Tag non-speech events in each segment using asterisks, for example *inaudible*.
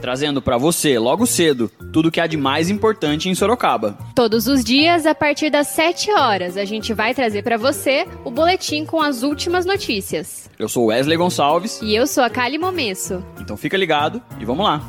trazendo para você, logo cedo, tudo que há de mais importante em Sorocaba. Todos os dias, a partir das 7 horas, a gente vai trazer para você o boletim com as últimas notícias. Eu sou Wesley Gonçalves. E eu sou a Kali Momesso. Então fica ligado e vamos lá.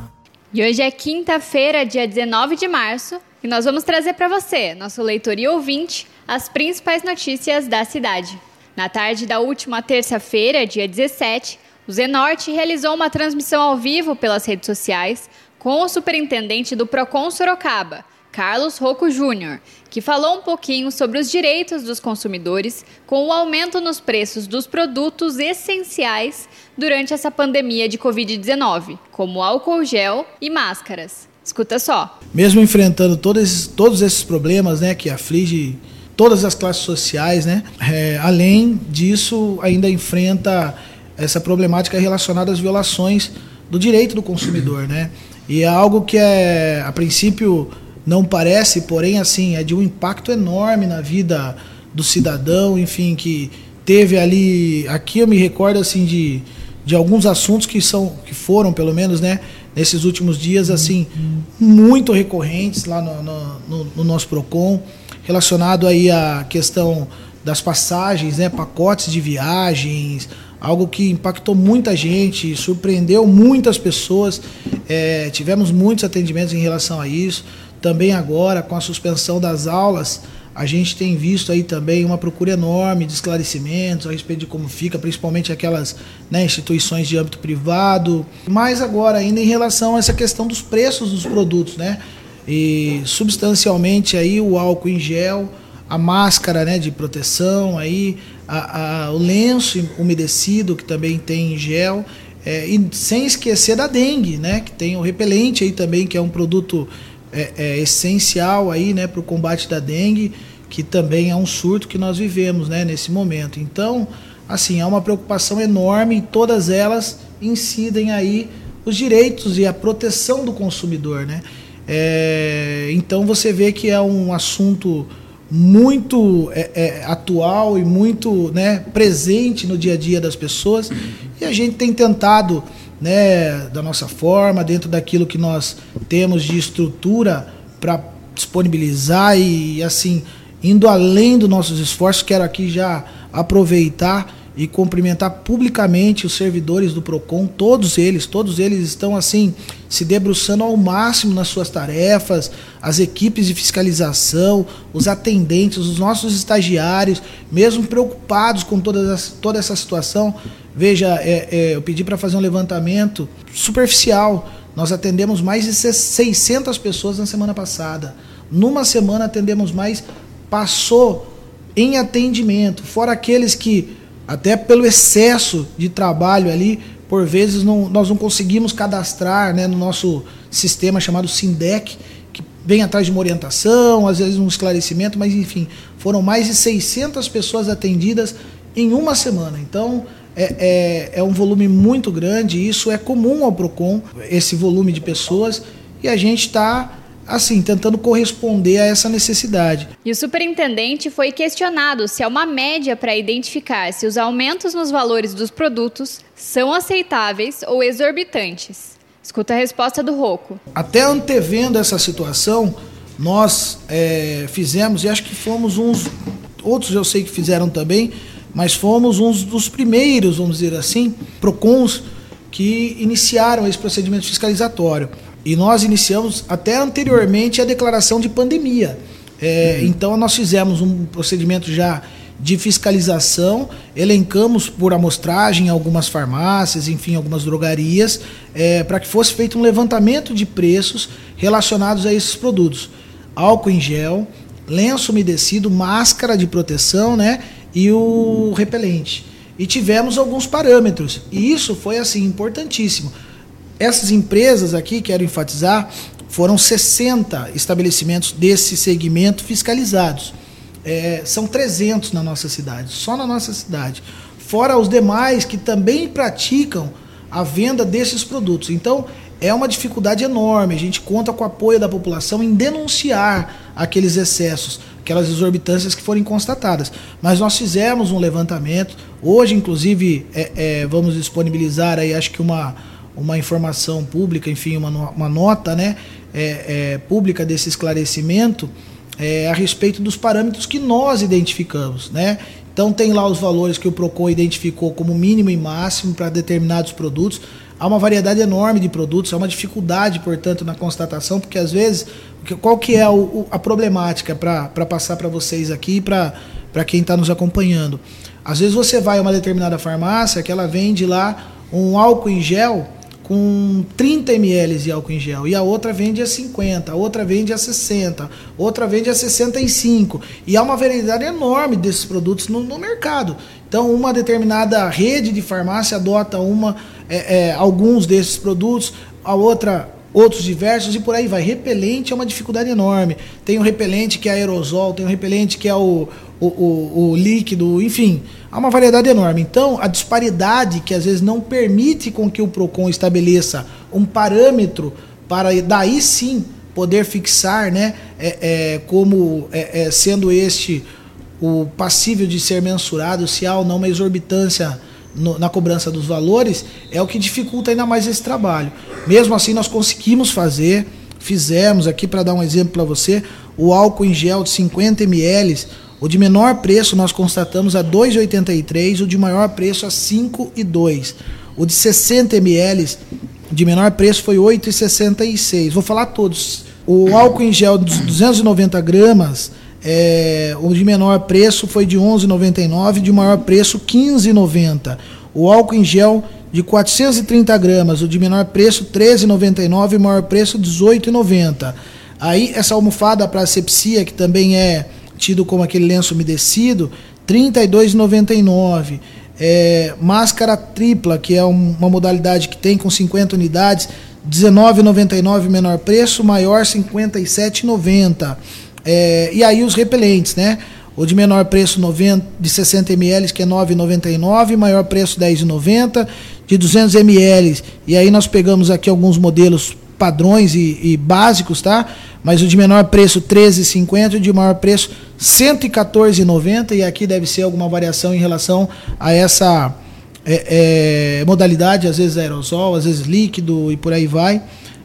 E hoje é quinta-feira, dia 19 de março, e nós vamos trazer para você, nosso leitor e ouvinte, as principais notícias da cidade. Na tarde da última terça-feira, dia 17, o Zenorte realizou uma transmissão ao vivo pelas redes sociais com o superintendente do Procon Sorocaba, Carlos Rocco Júnior, que falou um pouquinho sobre os direitos dos consumidores com o aumento nos preços dos produtos essenciais durante essa pandemia de Covid-19, como álcool gel e máscaras. Escuta só. Mesmo enfrentando todos esses, todos esses problemas né, que aflige todas as classes sociais, né, é, além disso, ainda enfrenta essa problemática relacionada às violações do direito do consumidor, né? E é algo que é, a princípio não parece, porém assim, é de um impacto enorme na vida do cidadão, enfim, que teve ali, aqui eu me recordo assim de, de alguns assuntos que são que foram pelo menos, né, nesses últimos dias assim, muito recorrentes lá no, no, no, no nosso Procon, relacionado aí à questão das passagens, né, pacotes de viagens, algo que impactou muita gente, surpreendeu muitas pessoas. É, tivemos muitos atendimentos em relação a isso. Também agora, com a suspensão das aulas, a gente tem visto aí também uma procura enorme de esclarecimentos a respeito de como fica, principalmente aquelas né, instituições de âmbito privado. Mas agora, ainda em relação a essa questão dos preços dos produtos, né? E substancialmente aí o álcool em gel, a máscara né, de proteção, aí, a, a, o lenço umedecido, que também tem gel, é, e sem esquecer da dengue, né, que tem o repelente aí também, que é um produto é, é, essencial aí, né, para o combate da dengue, que também é um surto que nós vivemos né, nesse momento. Então, assim, é uma preocupação enorme e todas elas incidem aí os direitos e a proteção do consumidor, né? É, então você vê que é um assunto muito é, é, atual e muito né, presente no dia a dia das pessoas. E a gente tem tentado, né, da nossa forma, dentro daquilo que nós temos de estrutura para disponibilizar e assim, indo além dos nossos esforços, quero aqui já aproveitar e cumprimentar publicamente os servidores do Procon, todos eles, todos eles estão assim se debruçando ao máximo nas suas tarefas, as equipes de fiscalização, os atendentes, os nossos estagiários, mesmo preocupados com toda essa, toda essa situação. Veja, é, é, eu pedi para fazer um levantamento superficial. Nós atendemos mais de 600 pessoas na semana passada. Numa semana atendemos mais, passou em atendimento, fora aqueles que até pelo excesso de trabalho ali, por vezes não, nós não conseguimos cadastrar né, no nosso sistema chamado SINDEC, que vem atrás de uma orientação, às vezes um esclarecimento, mas enfim, foram mais de 600 pessoas atendidas em uma semana. Então, é, é, é um volume muito grande, isso é comum ao PROCON, esse volume de pessoas, e a gente está assim, tentando corresponder a essa necessidade. E o superintendente foi questionado se há uma média para identificar se os aumentos nos valores dos produtos são aceitáveis ou exorbitantes. Escuta a resposta do Roco. Até antevendo essa situação, nós é, fizemos, e acho que fomos uns, outros eu sei que fizeram também, mas fomos uns dos primeiros, vamos dizer assim, PROCONs que iniciaram esse procedimento fiscalizatório. E nós iniciamos até anteriormente a declaração de pandemia. É, uhum. Então nós fizemos um procedimento já de fiscalização, elencamos por amostragem algumas farmácias, enfim, algumas drogarias, é, para que fosse feito um levantamento de preços relacionados a esses produtos. Álcool em gel, lenço umedecido, máscara de proteção, né? E o repelente. E tivemos alguns parâmetros. E isso foi assim importantíssimo essas empresas aqui, quero enfatizar, foram 60 estabelecimentos desse segmento fiscalizados. É, são 300 na nossa cidade, só na nossa cidade. Fora os demais que também praticam a venda desses produtos. Então, é uma dificuldade enorme. A gente conta com o apoio da população em denunciar aqueles excessos, aquelas exorbitâncias que forem constatadas. Mas nós fizemos um levantamento. Hoje, inclusive, é, é, vamos disponibilizar aí, acho que uma, uma informação pública, enfim, uma, uma nota né, é, é pública desse esclarecimento é, a respeito dos parâmetros que nós identificamos. Né? Então tem lá os valores que o PROCON identificou como mínimo e máximo para determinados produtos há uma variedade enorme de produtos, há uma dificuldade, portanto, na constatação, porque às vezes, qual que é o, a problemática para passar para vocês aqui, para quem está nos acompanhando? Às vezes você vai a uma determinada farmácia que ela vende lá um álcool em gel com 30 ml de álcool em gel e a outra vende a 50, a outra vende a 60, outra vende a 65 e há uma variedade enorme desses produtos no, no mercado. Então, uma determinada rede de farmácia adota uma, é, é, alguns desses produtos, a outra outros diversos e por aí vai. Repelente é uma dificuldade enorme. Tem o repelente que é aerosol, tem o repelente que é o, o, o, o, líquido, enfim, há uma variedade enorme. Então, a disparidade que às vezes não permite com que o PROCON estabeleça um parâmetro para daí sim poder fixar né, é, é como é, é, sendo este o passível de ser mensurado, se há ou não uma exorbitância no, na cobrança dos valores, é o que dificulta ainda mais esse trabalho. Mesmo assim, nós conseguimos fazer, fizemos aqui para dar um exemplo para você, o álcool em gel de 50 ml, o de menor preço nós constatamos a 2,83, o de maior preço a 5,2. O de 60 ml de menor preço foi 8,66. Vou falar todos. O álcool em gel de 290 gramas é, o de menor preço foi de 11,99, de maior preço 15,90. O álcool em gel de 430 gramas, o de menor preço 13,99 e maior preço 18,90. Aí essa almofada para asepsia, que também é tido como aquele lenço umedecido, 32,99. É, máscara tripla, que é uma modalidade que tem com 50 unidades, 19,99 menor preço, maior 57,90. É, e aí os repelentes, né? O de menor preço 90, de 60 ml, que é 9,99, maior preço 10,90, de 200 ml. E aí nós pegamos aqui alguns modelos padrões e, e básicos, tá? Mas o de menor preço 13,50 e o de maior preço 114,90 e aqui deve ser alguma variação em relação a essa é, é, modalidade, às vezes aerosol, às vezes líquido e por aí vai.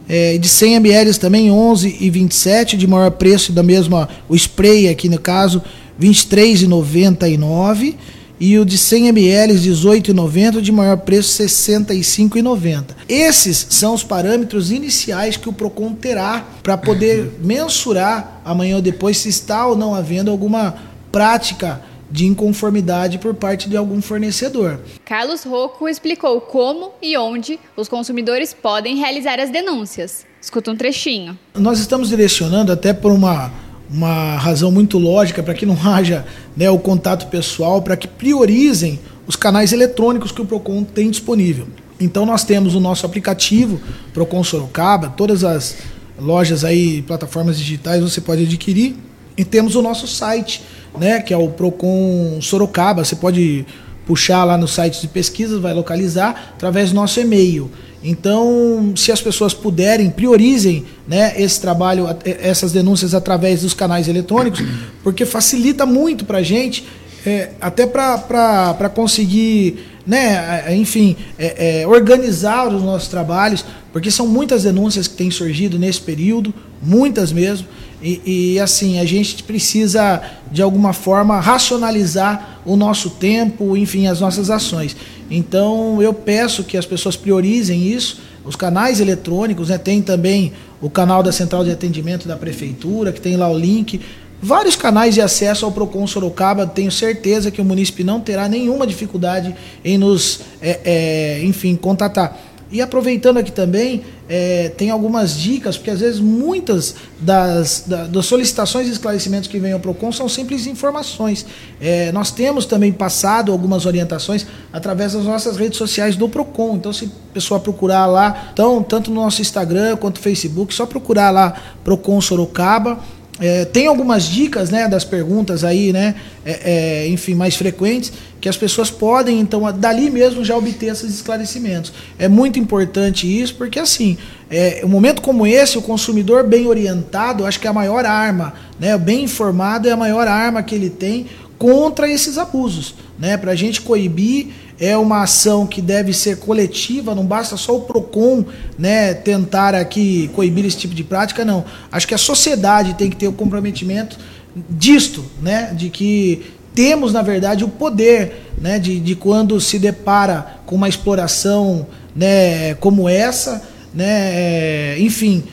É, de 100 ml também 11 e 27 de maior preço da mesma o spray aqui no caso 23,99 e o de 100 ml 18,90 de maior preço 65,90. Esses são os parâmetros iniciais que o Procon terá para poder mensurar amanhã ou depois se está ou não havendo alguma prática de inconformidade por parte de algum fornecedor. Carlos Rocco explicou como e onde os consumidores podem realizar as denúncias. Escuta um trechinho. Nós estamos direcionando até por uma, uma razão muito lógica para que não *laughs* haja né, o contato pessoal, para que priorizem os canais eletrônicos que o Procon tem disponível. Então nós temos o nosso aplicativo Procon Sorocaba, todas as lojas aí, plataformas digitais você pode adquirir e temos o nosso site né, que é o Procon Sorocaba. Você pode puxar lá no site de pesquisa, vai localizar através do nosso e-mail. Então, se as pessoas puderem, priorizem né, esse trabalho, essas denúncias através dos canais eletrônicos, *clears throat* porque facilita muito para a gente, é, até para conseguir, né, enfim, é, é, organizar os nossos trabalhos, porque são muitas denúncias que têm surgido nesse período, muitas mesmo. E, e, assim, a gente precisa, de alguma forma, racionalizar o nosso tempo, enfim, as nossas ações. Então, eu peço que as pessoas priorizem isso. Os canais eletrônicos, né, tem também o canal da Central de Atendimento da Prefeitura, que tem lá o link. Vários canais de acesso ao Procon Sorocaba, tenho certeza que o munícipe não terá nenhuma dificuldade em nos, é, é, enfim, contatar. E aproveitando aqui também, é, tem algumas dicas, porque às vezes muitas das, das solicitações e esclarecimentos que vêm ao PROCON são simples informações. É, nós temos também passado algumas orientações através das nossas redes sociais do PROCON. Então, se a pessoa procurar lá, então, tanto no nosso Instagram quanto no Facebook, só procurar lá PROCON Sorocaba é, tem algumas dicas né, das perguntas aí, né, é, é, enfim, mais frequentes, que as pessoas podem, então, dali mesmo já obter esses esclarecimentos. É muito importante isso, porque assim, é, um momento como esse, o consumidor bem orientado, acho que é a maior arma, né, bem informado é a maior arma que ele tem contra esses abusos, né, para a gente coibir é uma ação que deve ser coletiva, não basta só o PROCON né, tentar aqui coibir esse tipo de prática, não. Acho que a sociedade tem que ter o comprometimento disto, né, de que temos, na verdade, o poder né, de, de quando se depara com uma exploração né, como essa, né, enfim,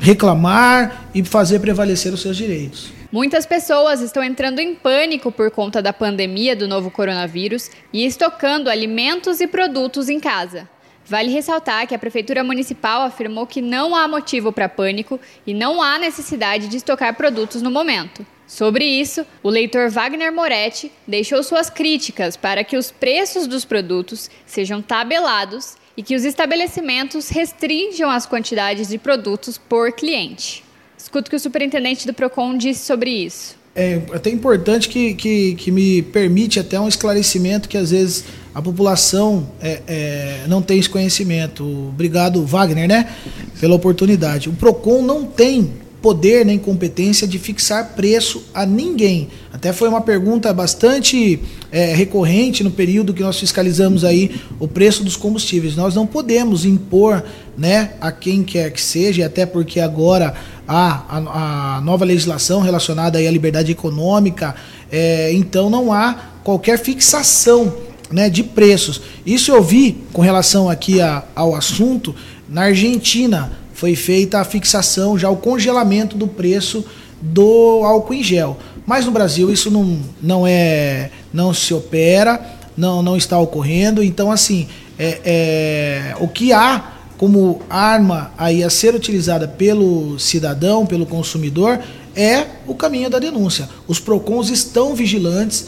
reclamar e fazer prevalecer os seus direitos. Muitas pessoas estão entrando em pânico por conta da pandemia do novo coronavírus e estocando alimentos e produtos em casa. Vale ressaltar que a Prefeitura Municipal afirmou que não há motivo para pânico e não há necessidade de estocar produtos no momento. Sobre isso, o leitor Wagner Moretti deixou suas críticas para que os preços dos produtos sejam tabelados e que os estabelecimentos restringam as quantidades de produtos por cliente. Escuta o que o superintendente do PROCON disse sobre isso. É até importante que, que, que me permite até um esclarecimento que às vezes a população é, é, não tem esse conhecimento. Obrigado, Wagner, né? Pela oportunidade. O PROCON não tem poder nem competência de fixar preço a ninguém. Até foi uma pergunta bastante é, recorrente no período que nós fiscalizamos aí o preço dos combustíveis. Nós não podemos impor né, a quem quer que seja, até porque agora a, a nova legislação relacionada à liberdade econômica, é, então não há qualquer fixação né, de preços. Isso eu vi com relação aqui a, ao assunto na Argentina foi feita a fixação, já o congelamento do preço do álcool em gel. Mas no Brasil isso não, não é não se opera, não, não está ocorrendo. Então, assim, é, é, o que há como arma aí a ser utilizada pelo cidadão, pelo consumidor, é o caminho da denúncia. Os PROCONs estão vigilantes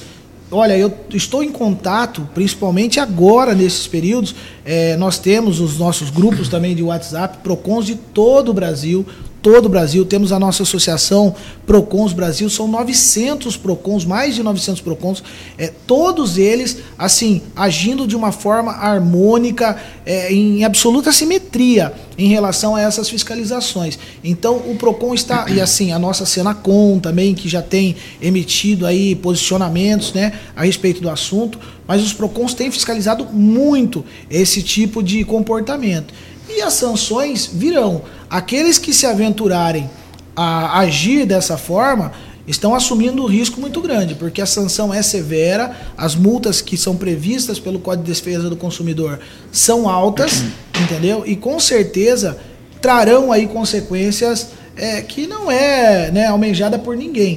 Olha, eu estou em contato, principalmente agora, nesses períodos. É, nós temos os nossos grupos também de WhatsApp, PROCONs de todo o Brasil, todo o Brasil. Temos a nossa associação Procons Brasil, são 900 Procons, mais de 900 Procons, é, todos eles, assim, agindo de uma forma harmônica, é, em absoluta simetria em relação a essas fiscalizações. Então, o Procon está, e assim, a nossa Senacom também, que já tem emitido aí posicionamentos, né, a respeito do assunto, mas os Procons têm fiscalizado muito esse tipo de comportamento. E as sanções virão. Aqueles que se aventurarem a agir dessa forma estão assumindo um risco muito grande, porque a sanção é severa, as multas que são previstas pelo Código de Defesa do Consumidor são altas, entendeu? E com certeza trarão aí consequências é, que não é né, almejada por ninguém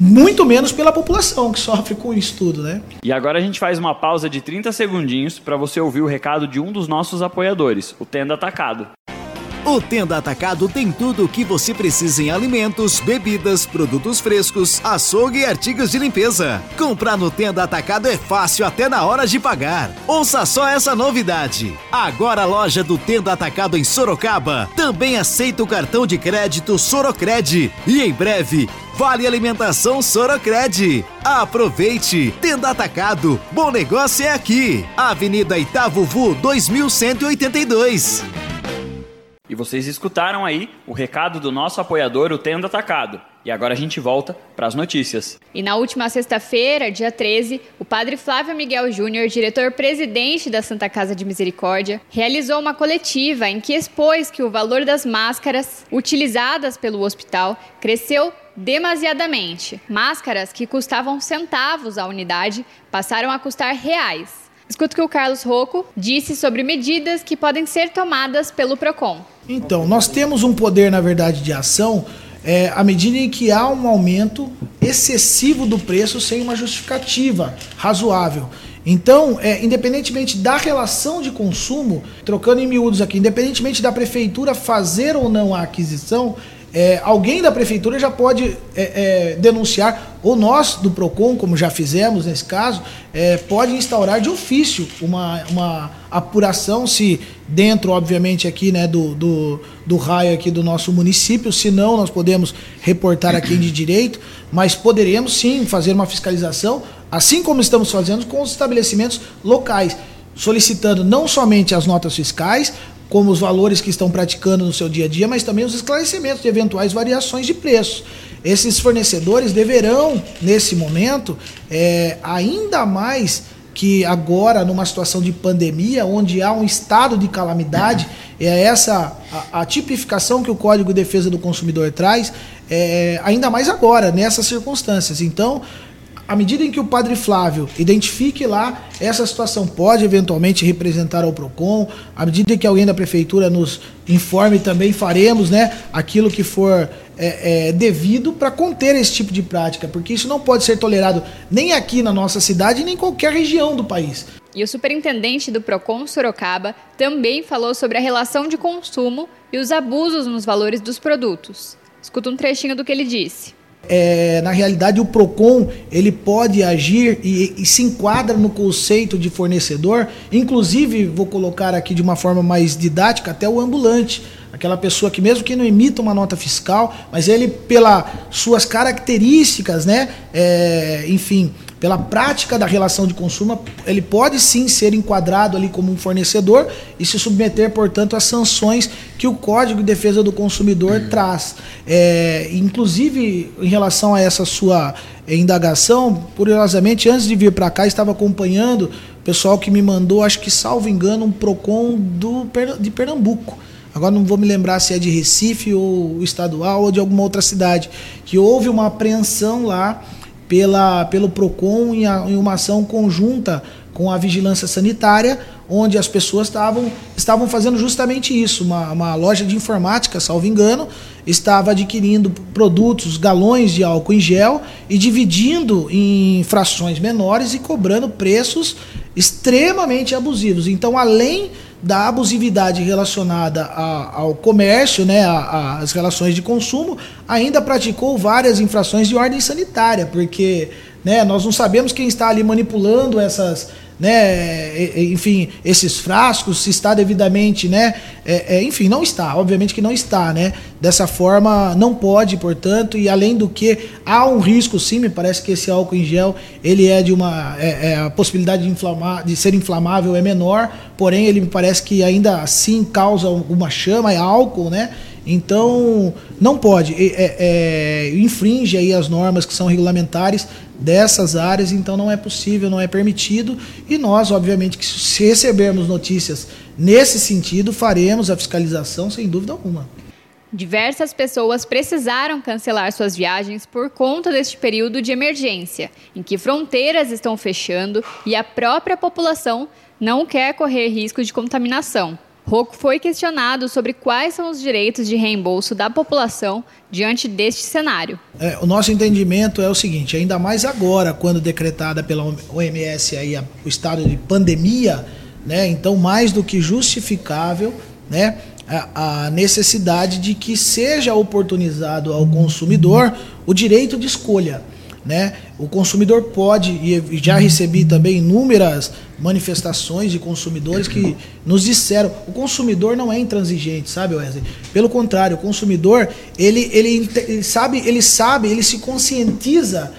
muito menos pela população que sofre com isso tudo, né? E agora a gente faz uma pausa de 30 segundinhos para você ouvir o recado de um dos nossos apoiadores, o Tenda Atacado. O Tenda Atacado tem tudo o que você precisa em alimentos, bebidas, produtos frescos, açougue e artigos de limpeza. Comprar no Tenda Atacado é fácil até na hora de pagar. Ouça só essa novidade. Agora a loja do Tenda Atacado em Sorocaba também aceita o cartão de crédito Sorocred. E em breve, Vale Alimentação Sorocred. Aproveite! Tenda Atacado. Bom negócio é aqui. Avenida Itavuvu 2182. E vocês escutaram aí o recado do nosso apoiador, o Tendo Atacado. E agora a gente volta para as notícias. E na última sexta-feira, dia 13, o padre Flávio Miguel Júnior, diretor-presidente da Santa Casa de Misericórdia, realizou uma coletiva em que expôs que o valor das máscaras utilizadas pelo hospital cresceu demasiadamente. Máscaras que custavam centavos a unidade passaram a custar reais. Escuta o que o Carlos Rocco disse sobre medidas que podem ser tomadas pelo PROCON. Então, nós temos um poder, na verdade, de ação é, à medida em que há um aumento excessivo do preço sem uma justificativa razoável. Então, é, independentemente da relação de consumo, trocando em miúdos aqui, independentemente da prefeitura fazer ou não a aquisição, é, alguém da prefeitura já pode é, é, denunciar, ou nós do PROCON, como já fizemos nesse caso, é, pode instaurar de ofício uma, uma apuração, se dentro, obviamente, aqui né, do, do, do raio aqui do nosso município, se não, nós podemos reportar a quem de direito, mas poderemos sim fazer uma fiscalização, assim como estamos fazendo com os estabelecimentos locais solicitando não somente as notas fiscais, como os valores que estão praticando no seu dia a dia, mas também os esclarecimentos de eventuais variações de preço. Esses fornecedores deverão, nesse momento, é, ainda mais que agora, numa situação de pandemia, onde há um estado de calamidade, é essa a, a tipificação que o Código de Defesa do Consumidor traz, é, ainda mais agora, nessas circunstâncias. Então, à medida em que o padre Flávio identifique lá essa situação pode eventualmente representar ao PROCON, à medida que alguém da prefeitura nos informe também faremos né, aquilo que for é, é, devido para conter esse tipo de prática, porque isso não pode ser tolerado nem aqui na nossa cidade, nem em qualquer região do país. E o superintendente do PROCON Sorocaba também falou sobre a relação de consumo e os abusos nos valores dos produtos. Escuta um trechinho do que ele disse é, na realidade o Procon ele pode agir e, e, se enquadra no conceito de fornecedor, inclusive vou colocar aqui de uma forma mais didática até o ambulante, aquela pessoa que mesmo que não emita uma nota fiscal, mas ele pelas suas características, né, é, enfim, pela prática da relação de consumo, ele pode sim ser enquadrado ali como um fornecedor e se submeter, portanto, às sanções que o Código de Defesa do Consumidor uhum. traz. É, inclusive, em relação a essa sua indagação, curiosamente, antes de vir para cá, estava acompanhando o pessoal que me mandou, acho que salvo engano, um PROCON do, de Pernambuco. Agora não vou me lembrar se é de Recife ou estadual ou de alguma outra cidade, que houve uma apreensão lá pela, pelo PROCON em, a, em uma ação conjunta com a vigilância sanitária, onde as pessoas estavam, estavam fazendo justamente isso. Uma, uma loja de informática, salvo engano, estava adquirindo produtos, galões de álcool em gel e dividindo em frações menores e cobrando preços extremamente abusivos. Então, além da abusividade relacionada a, ao comércio, né, às relações de consumo, ainda praticou várias infrações de ordem sanitária, porque né, nós não sabemos quem está ali manipulando essas, né, enfim, esses frascos, se está devidamente, né, é, é, enfim, não está, obviamente que não está, né, dessa forma não pode, portanto, e além do que há um risco, sim, me parece que esse álcool em gel, ele é de uma, é, é a possibilidade de inflamar, de ser inflamável é menor, porém ele me parece que ainda assim causa uma chama, é álcool, né, então, não pode, é, é, infringe aí as normas que são regulamentares dessas áreas, então não é possível, não é permitido. E nós, obviamente, que se recebermos notícias nesse sentido, faremos a fiscalização sem dúvida alguma. Diversas pessoas precisaram cancelar suas viagens por conta deste período de emergência, em que fronteiras estão fechando e a própria população não quer correr risco de contaminação. Rocco foi questionado sobre quais são os direitos de reembolso da população diante deste cenário. É, o nosso entendimento é o seguinte: ainda mais agora, quando decretada pela OMS aí a, o estado de pandemia, né, então mais do que justificável né, a, a necessidade de que seja oportunizado ao consumidor o direito de escolha. Né? O consumidor pode, e já recebi também inúmeras manifestações de consumidores que nos disseram, o consumidor não é intransigente, sabe, Wesley? Pelo contrário, o consumidor, ele, ele, ele sabe, ele sabe, ele se conscientiza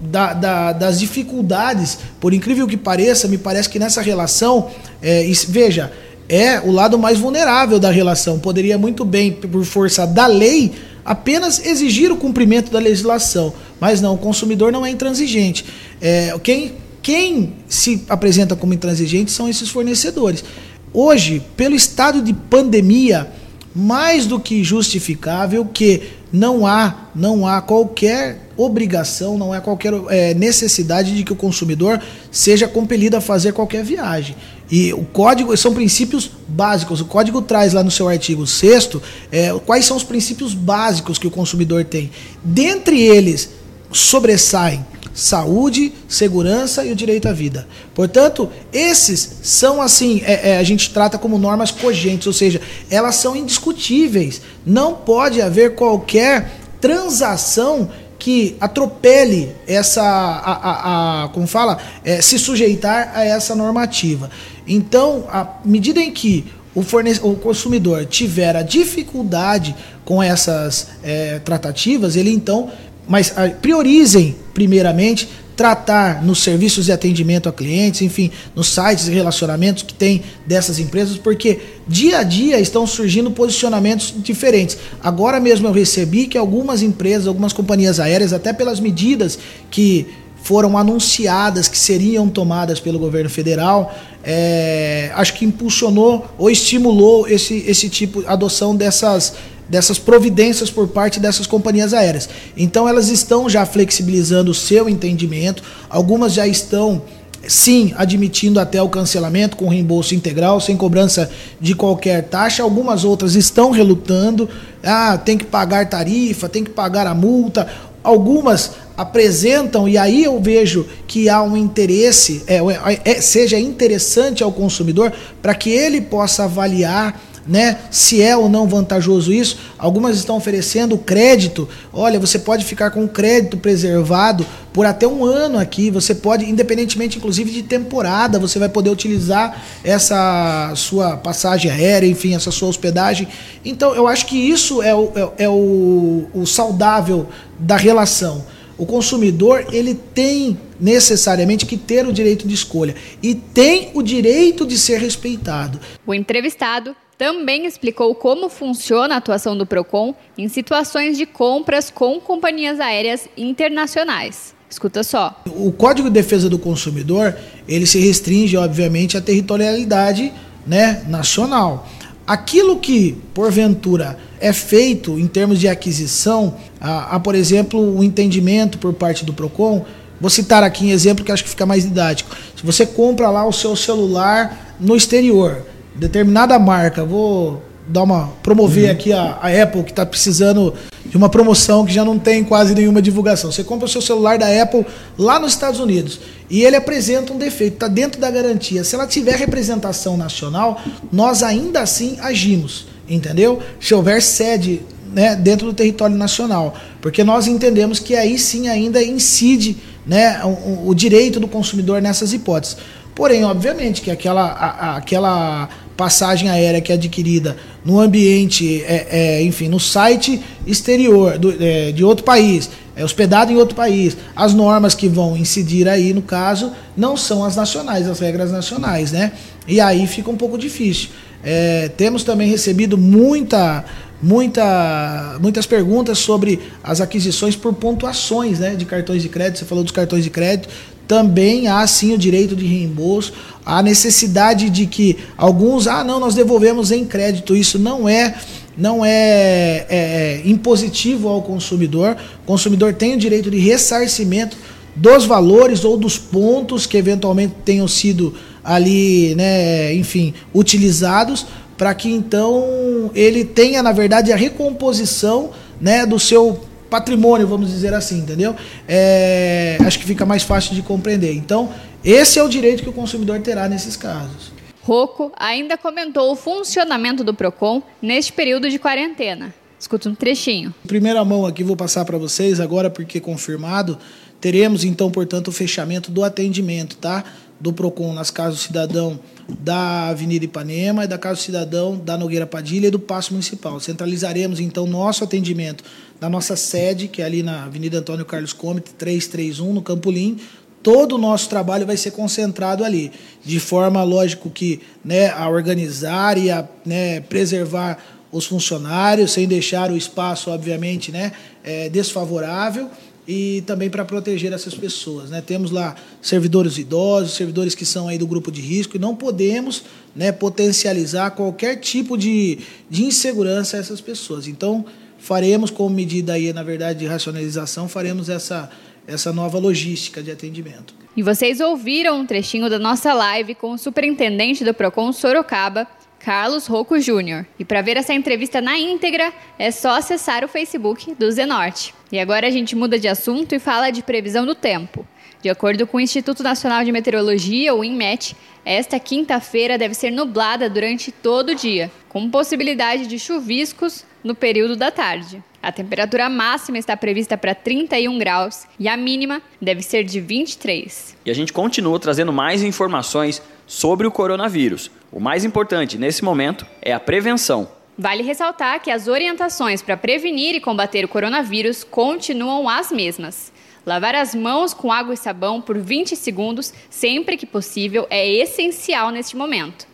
da, da, das dificuldades, por incrível que pareça, me parece que nessa relação, é, veja, é o lado mais vulnerável da relação. Poderia muito bem, por força da lei, apenas exigir o cumprimento da legislação. Mas não, o consumidor não é intransigente. É, quem, quem se apresenta como intransigente são esses fornecedores. Hoje, pelo estado de pandemia, mais do que justificável que não há, não há qualquer obrigação, não há qualquer é, necessidade de que o consumidor seja compelido a fazer qualquer viagem. E o código são princípios básicos. O código traz lá no seu artigo 6 é, quais são os princípios básicos que o consumidor tem. Dentre eles, sobressaem saúde, segurança e o direito à vida. Portanto, esses são assim, é, é, a gente trata como normas cogentes, ou seja, elas são indiscutíveis. Não pode haver qualquer transação que atropele essa, a, a, a como fala, é, se sujeitar a essa normativa. Então, à medida em que o, o consumidor tiver a dificuldade com essas é, tratativas, ele então, mas a, priorizem primeiramente tratar nos serviços de atendimento a clientes, enfim, nos sites e relacionamentos que tem dessas empresas, porque dia a dia estão surgindo posicionamentos diferentes. Agora mesmo eu recebi que algumas empresas, algumas companhias aéreas, até pelas medidas que foram anunciadas que seriam tomadas pelo governo federal, é, acho que impulsionou ou estimulou esse, esse tipo, adoção dessas, dessas providências por parte dessas companhias aéreas. Então elas estão já flexibilizando o seu entendimento, algumas já estão sim admitindo até o cancelamento com reembolso integral, sem cobrança de qualquer taxa. Algumas outras estão relutando, ah, tem que pagar tarifa, tem que pagar a multa. Algumas apresentam, e aí eu vejo que há um interesse, é, é, é seja interessante ao consumidor, para que ele possa avaliar né? Se é ou não vantajoso isso. Algumas estão oferecendo crédito. Olha, você pode ficar com crédito preservado por até um ano aqui. Você pode, independentemente, inclusive, de temporada, você vai poder utilizar essa sua passagem aérea, enfim, essa sua hospedagem. Então, eu acho que isso é o, é, é o, o saudável da relação. O consumidor ele tem necessariamente que ter o direito de escolha e tem o direito de ser respeitado. O entrevistado também explicou como funciona a atuação do Procon em situações de compras com companhias aéreas internacionais. Escuta só. O Código de Defesa do Consumidor, ele se restringe, obviamente, à territorialidade né, nacional. Aquilo que, porventura, é feito em termos de aquisição, há, por exemplo, o um entendimento por parte do PROCON, vou citar aqui um exemplo que acho que fica mais didático. Se você compra lá o seu celular no exterior, determinada marca, vou dar uma promover uhum. aqui a, a Apple que está precisando de uma promoção que já não tem quase nenhuma divulgação. Você compra o seu celular da Apple lá nos Estados Unidos e ele apresenta um defeito, está dentro da garantia. Se ela tiver representação nacional, nós ainda assim agimos, entendeu? Se houver sede né, dentro do território nacional, porque nós entendemos que aí sim ainda incide né, o, o direito do consumidor nessas hipóteses. Porém, obviamente, que aquela, a, aquela passagem aérea que é adquirida no ambiente, é, é, enfim, no site exterior do, é, de outro país, é hospedado em outro país, as normas que vão incidir aí, no caso, não são as nacionais, as regras nacionais, né? E aí fica um pouco difícil. É, temos também recebido muita, muita, muitas perguntas sobre as aquisições por pontuações né, de cartões de crédito. Você falou dos cartões de crédito também há sim o direito de reembolso, a necessidade de que alguns, ah, não, nós devolvemos em crédito. Isso não é não é, é impositivo ao consumidor. O consumidor tem o direito de ressarcimento dos valores ou dos pontos que eventualmente tenham sido ali, né, enfim, utilizados para que então ele tenha, na verdade, a recomposição, né, do seu patrimônio, vamos dizer assim, entendeu? É, acho que fica mais fácil de compreender. Então, esse é o direito que o consumidor terá nesses casos. Rocco ainda comentou o funcionamento do PROCON neste período de quarentena. Escuta um trechinho. Primeira mão aqui vou passar para vocês agora porque confirmado. Teremos então, portanto, o fechamento do atendimento, tá? Do PROCON nas casas do cidadão da Avenida Ipanema e da Casa do Cidadão da Nogueira Padilha e do Paço Municipal. Centralizaremos então nosso atendimento na nossa sede, que é ali na Avenida Antônio Carlos Comte, 331, no Campolim. Todo o nosso trabalho vai ser concentrado ali, de forma, lógico, que né, a organizar e a né, preservar os funcionários, sem deixar o espaço, obviamente, né, é, desfavorável e também para proteger essas pessoas. Né? Temos lá servidores idosos, servidores que são aí do grupo de risco e não podemos né, potencializar qualquer tipo de, de insegurança a essas pessoas. Então, faremos como medida aí, na verdade, de racionalização, faremos essa, essa nova logística de atendimento. E vocês ouviram um trechinho da nossa live com o superintendente do Procon Sorocaba, Carlos Rocco Júnior. E para ver essa entrevista na íntegra, é só acessar o Facebook do Zenorte. E agora a gente muda de assunto e fala de previsão do tempo. De acordo com o Instituto Nacional de Meteorologia, o INMET, esta quinta-feira deve ser nublada durante todo o dia, com possibilidade de chuviscos no período da tarde. A temperatura máxima está prevista para 31 graus e a mínima deve ser de 23. E a gente continua trazendo mais informações sobre o coronavírus. O mais importante nesse momento é a prevenção. Vale ressaltar que as orientações para prevenir e combater o coronavírus continuam as mesmas. Lavar as mãos com água e sabão por 20 segundos, sempre que possível, é essencial neste momento.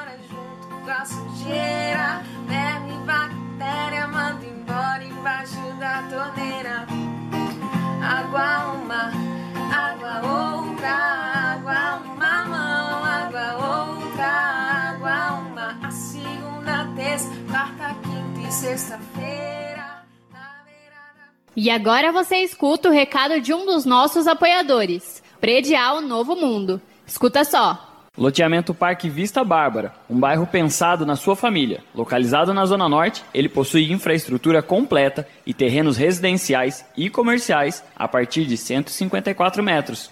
Sexta-feira. E agora você escuta o recado de um dos nossos apoiadores, Predial Novo Mundo. Escuta só. Loteamento Parque Vista Bárbara, um bairro pensado na sua família. Localizado na Zona Norte, ele possui infraestrutura completa e terrenos residenciais e comerciais a partir de 154 metros.